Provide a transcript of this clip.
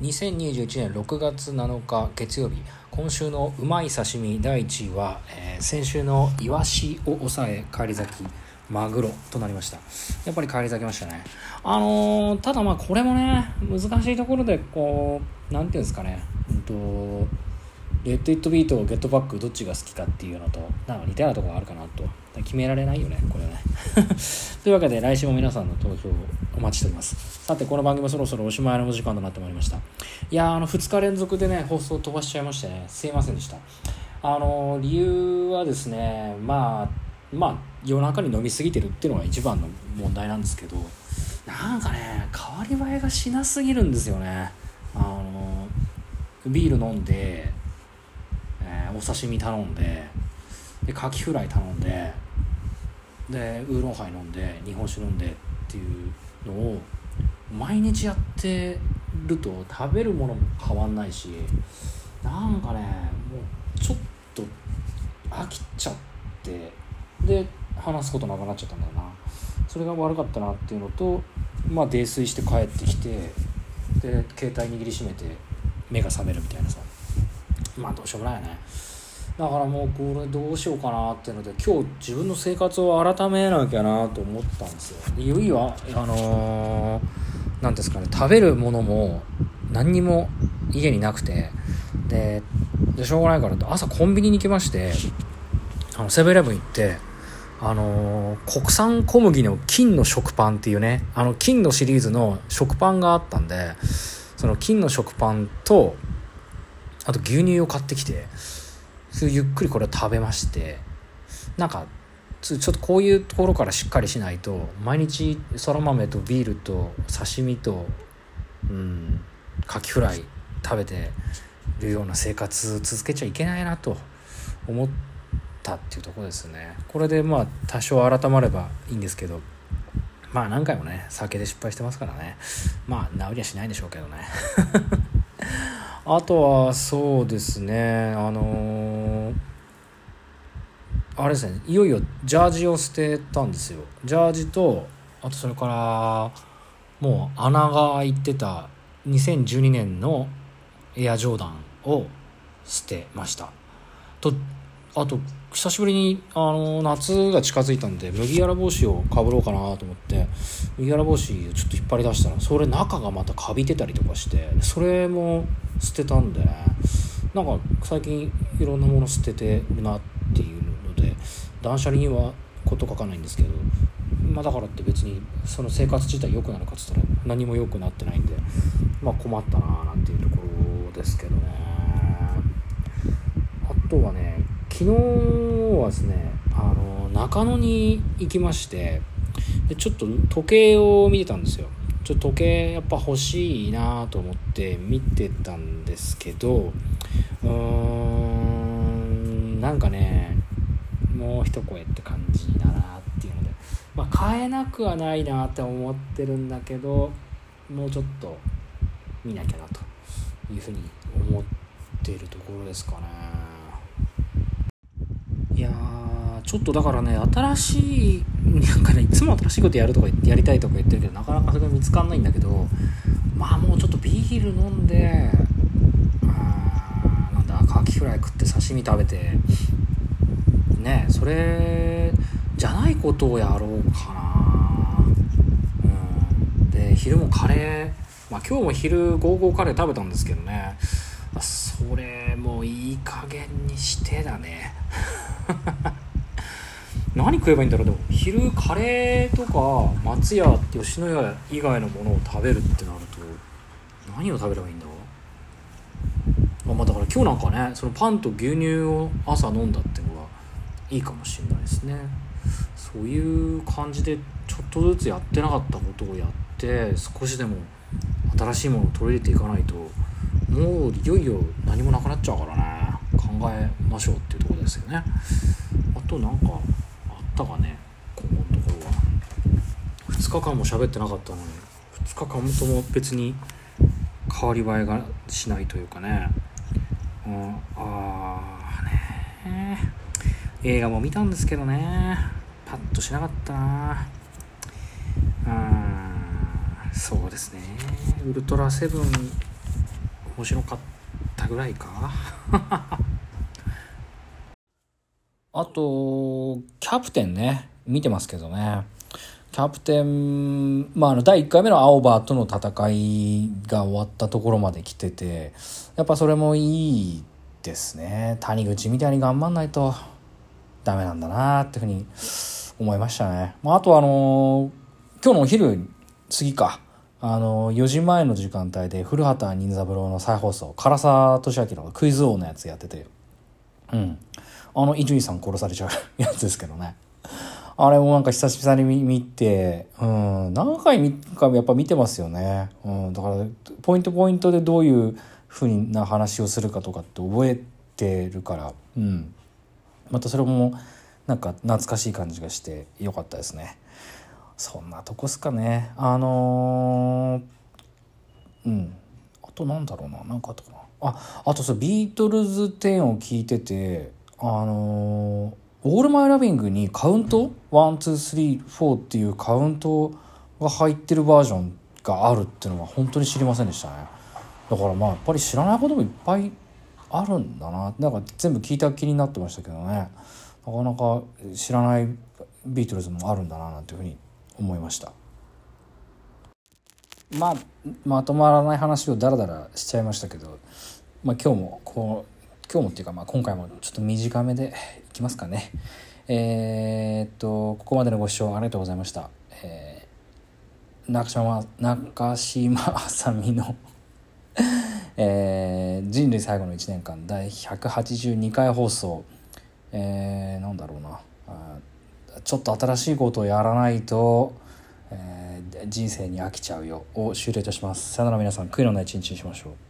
2021年6月7日月曜日今週のうまい刺身第1位は、えー、先週のイワシを抑え返り咲きマグロとなりました。やっぱり返り咲きましたね。あのー、ただまあこれもね難しいところでこう何て言うんですかね。うんとレッド・イット・ビートゲットバックどっちが好きかっていうのとなんか似たようなところがあるかなと。決められないよねこれね。というわけで来週も皆さんの投票をお待ちしております。さてこの番組もそろそろおしまいの時間となってまいりました。いやあの2日連続でね放送飛ばしちゃいましてねすいませんでした。あの理由はですねまあまあ夜中に飲みすぎてるっていうのが一番の問題なんですけどなんかね変わり映えがしなすぎるんですよね。あのビール飲んで、お刺身頼んででカキフライ頼んででウーロンハイ飲んで日本酒飲んでっていうのを毎日やってると食べるものも変わんないしなんかねもうちょっと飽きちゃってで話すことなくなっちゃったんだよな。それが悪かったなっていうのとまあ泥酔して帰ってきてで携帯握りしめて目が覚めるみたいなさ。まあどうしようもないよね。だからもうこれどうしようかなっていうので今日自分の生活を改めなきゃなと思ったんですよ。いよいよあの何、ー、ですかね食べるものも何にも家になくてででしょうがないから朝コンビニに行きましてあのセブンイレブン行ってあのー、国産小麦の金の食パンっていうねあの金のシリーズの食パンがあったんでその金の食パンとあと牛乳を買ってきてゆっくりこれを食べましてなんかちょっとこういうところからしっかりしないと毎日そら豆とビールと刺身とうんカキフライ食べてるような生活続けちゃいけないなと思ったっていうとこですね。これでまあ多少改まればいいんですけどまあ何回もね酒で失敗してますからね。まあ治りはしないんでしょうけどね。あとはそうですねあのー、あれですねいよいよジャージを捨てたんですよ。ジャージとあとそれからもう穴が開いてた2012年のエアジョーダンを捨てました。とあと久しぶりにあの夏が近づいたんで麦わら帽子をかぶろうかなと思って麦わら帽子をちょっと引っ張り出したらそれ中がまたカビてたりとかしてそれも捨てたんでね。なんか最近いろんなもの捨ててるなっていうので断捨離にはこと書かないんですけどまあだからって別にその生活自体良くなるかっつったら何も良くなってないんでまあ困ったなーなんていうところですけどね。あとはね昨日はですねあの中野に行きましてでちょっと時計を見てたんですよちょっと時計やっぱ欲しいなと思って見てたんですけどうーんなんかねもう一声って感じだなっていうのでまあ買えなくはないなって思ってるんだけどもうちょっと見なきゃなというふうに思ってるところですかね。いやちょっとだからね新しいなんかねいつも新しいことやるとかやりたいとか言ってるけどなかなかそれが見つかんないんだけどまあもうちょっとビール飲んであなんだカキフライ食って刺身食べてねそれじゃないことをやろうかな。うん。で昼もカレー。まあ今日も昼ゴーゴーカレー食べたんですけどね。それもいい加減にしてだね。何食えばいいんだろう？でも昼カレーとか松屋吉野家以外のものを食べるってなると何を食べればいいんだ？まあまあだから今日なんかねそのパンと牛乳を朝飲んだっていうのがいいかもしれないですね。そういう感じでちょっとずつやってなかったことをやって少しでも新しいものを取り入れていかないともういよいよ何もなくなっちゃうからね。考えましょうっていうとこですよね。あと何かったかね。このところは。2日間も喋ってなかったのに。2日間とも別に変わり映えがしないというかね、うん、ああね映画も見たんですけどね。パッとしなかったな。うんそうですね。ウルトラセブン面白かったぐらいか。あとキャプテンね。見てますけどね。キャプテン、まあ、あの第1回目の青葉との戦いが終わったところまで来ててやっぱそれもいいですね。谷口みたいに頑張んないとダメなんだなっていうふうに思いましたね、まあ、あとあの今日のお昼過ぎか。あの4時前の時間帯で古畑任三郎の再放送唐沢俊明のクイズ王のやつやってて。うん。あの伊集院さん殺されちゃうやつですけどねあれもなんか久々に見て、うん、何回かやっぱ見てますよね。うん、だから、ポイントポイントでどういうふうな話をするかとかって覚えてるから、うん。またそれも、なんか懐かしい感じがしてよかったですね。そんなとこっすかね。あのー、うん。あとなんだろうな。なんかあったかな。あ、あとさ、ビートルズ10を聞いてて、あのオールマイラビングにカウント1,2,3,4っていうカウントが入ってるバージョンがあるっていうのは本当に知りませんでしたね。だからまあやっぱり知らないこともいっぱいあるんだななんか全部聞いた気になってましたけどね。なかなか知らないビートルズもあるんだななんていうふうに思いました。まあまとまらない話をダラダラしちゃいましたけど、まあ、今日もこう今日もっていうか、まあ、今回もちょっと短めでいきますかね。えー、っと、ここまでのご視聴ありがとうございました。えー、中島、中島あさみの えー、人類最後の1年間第182回放送、えー、なんだろうな。ちょっと新しいことをやらないと、えー、人生に飽きちゃうよ。を終了いたします。さよなら皆さん悔いのない一日にしましょう。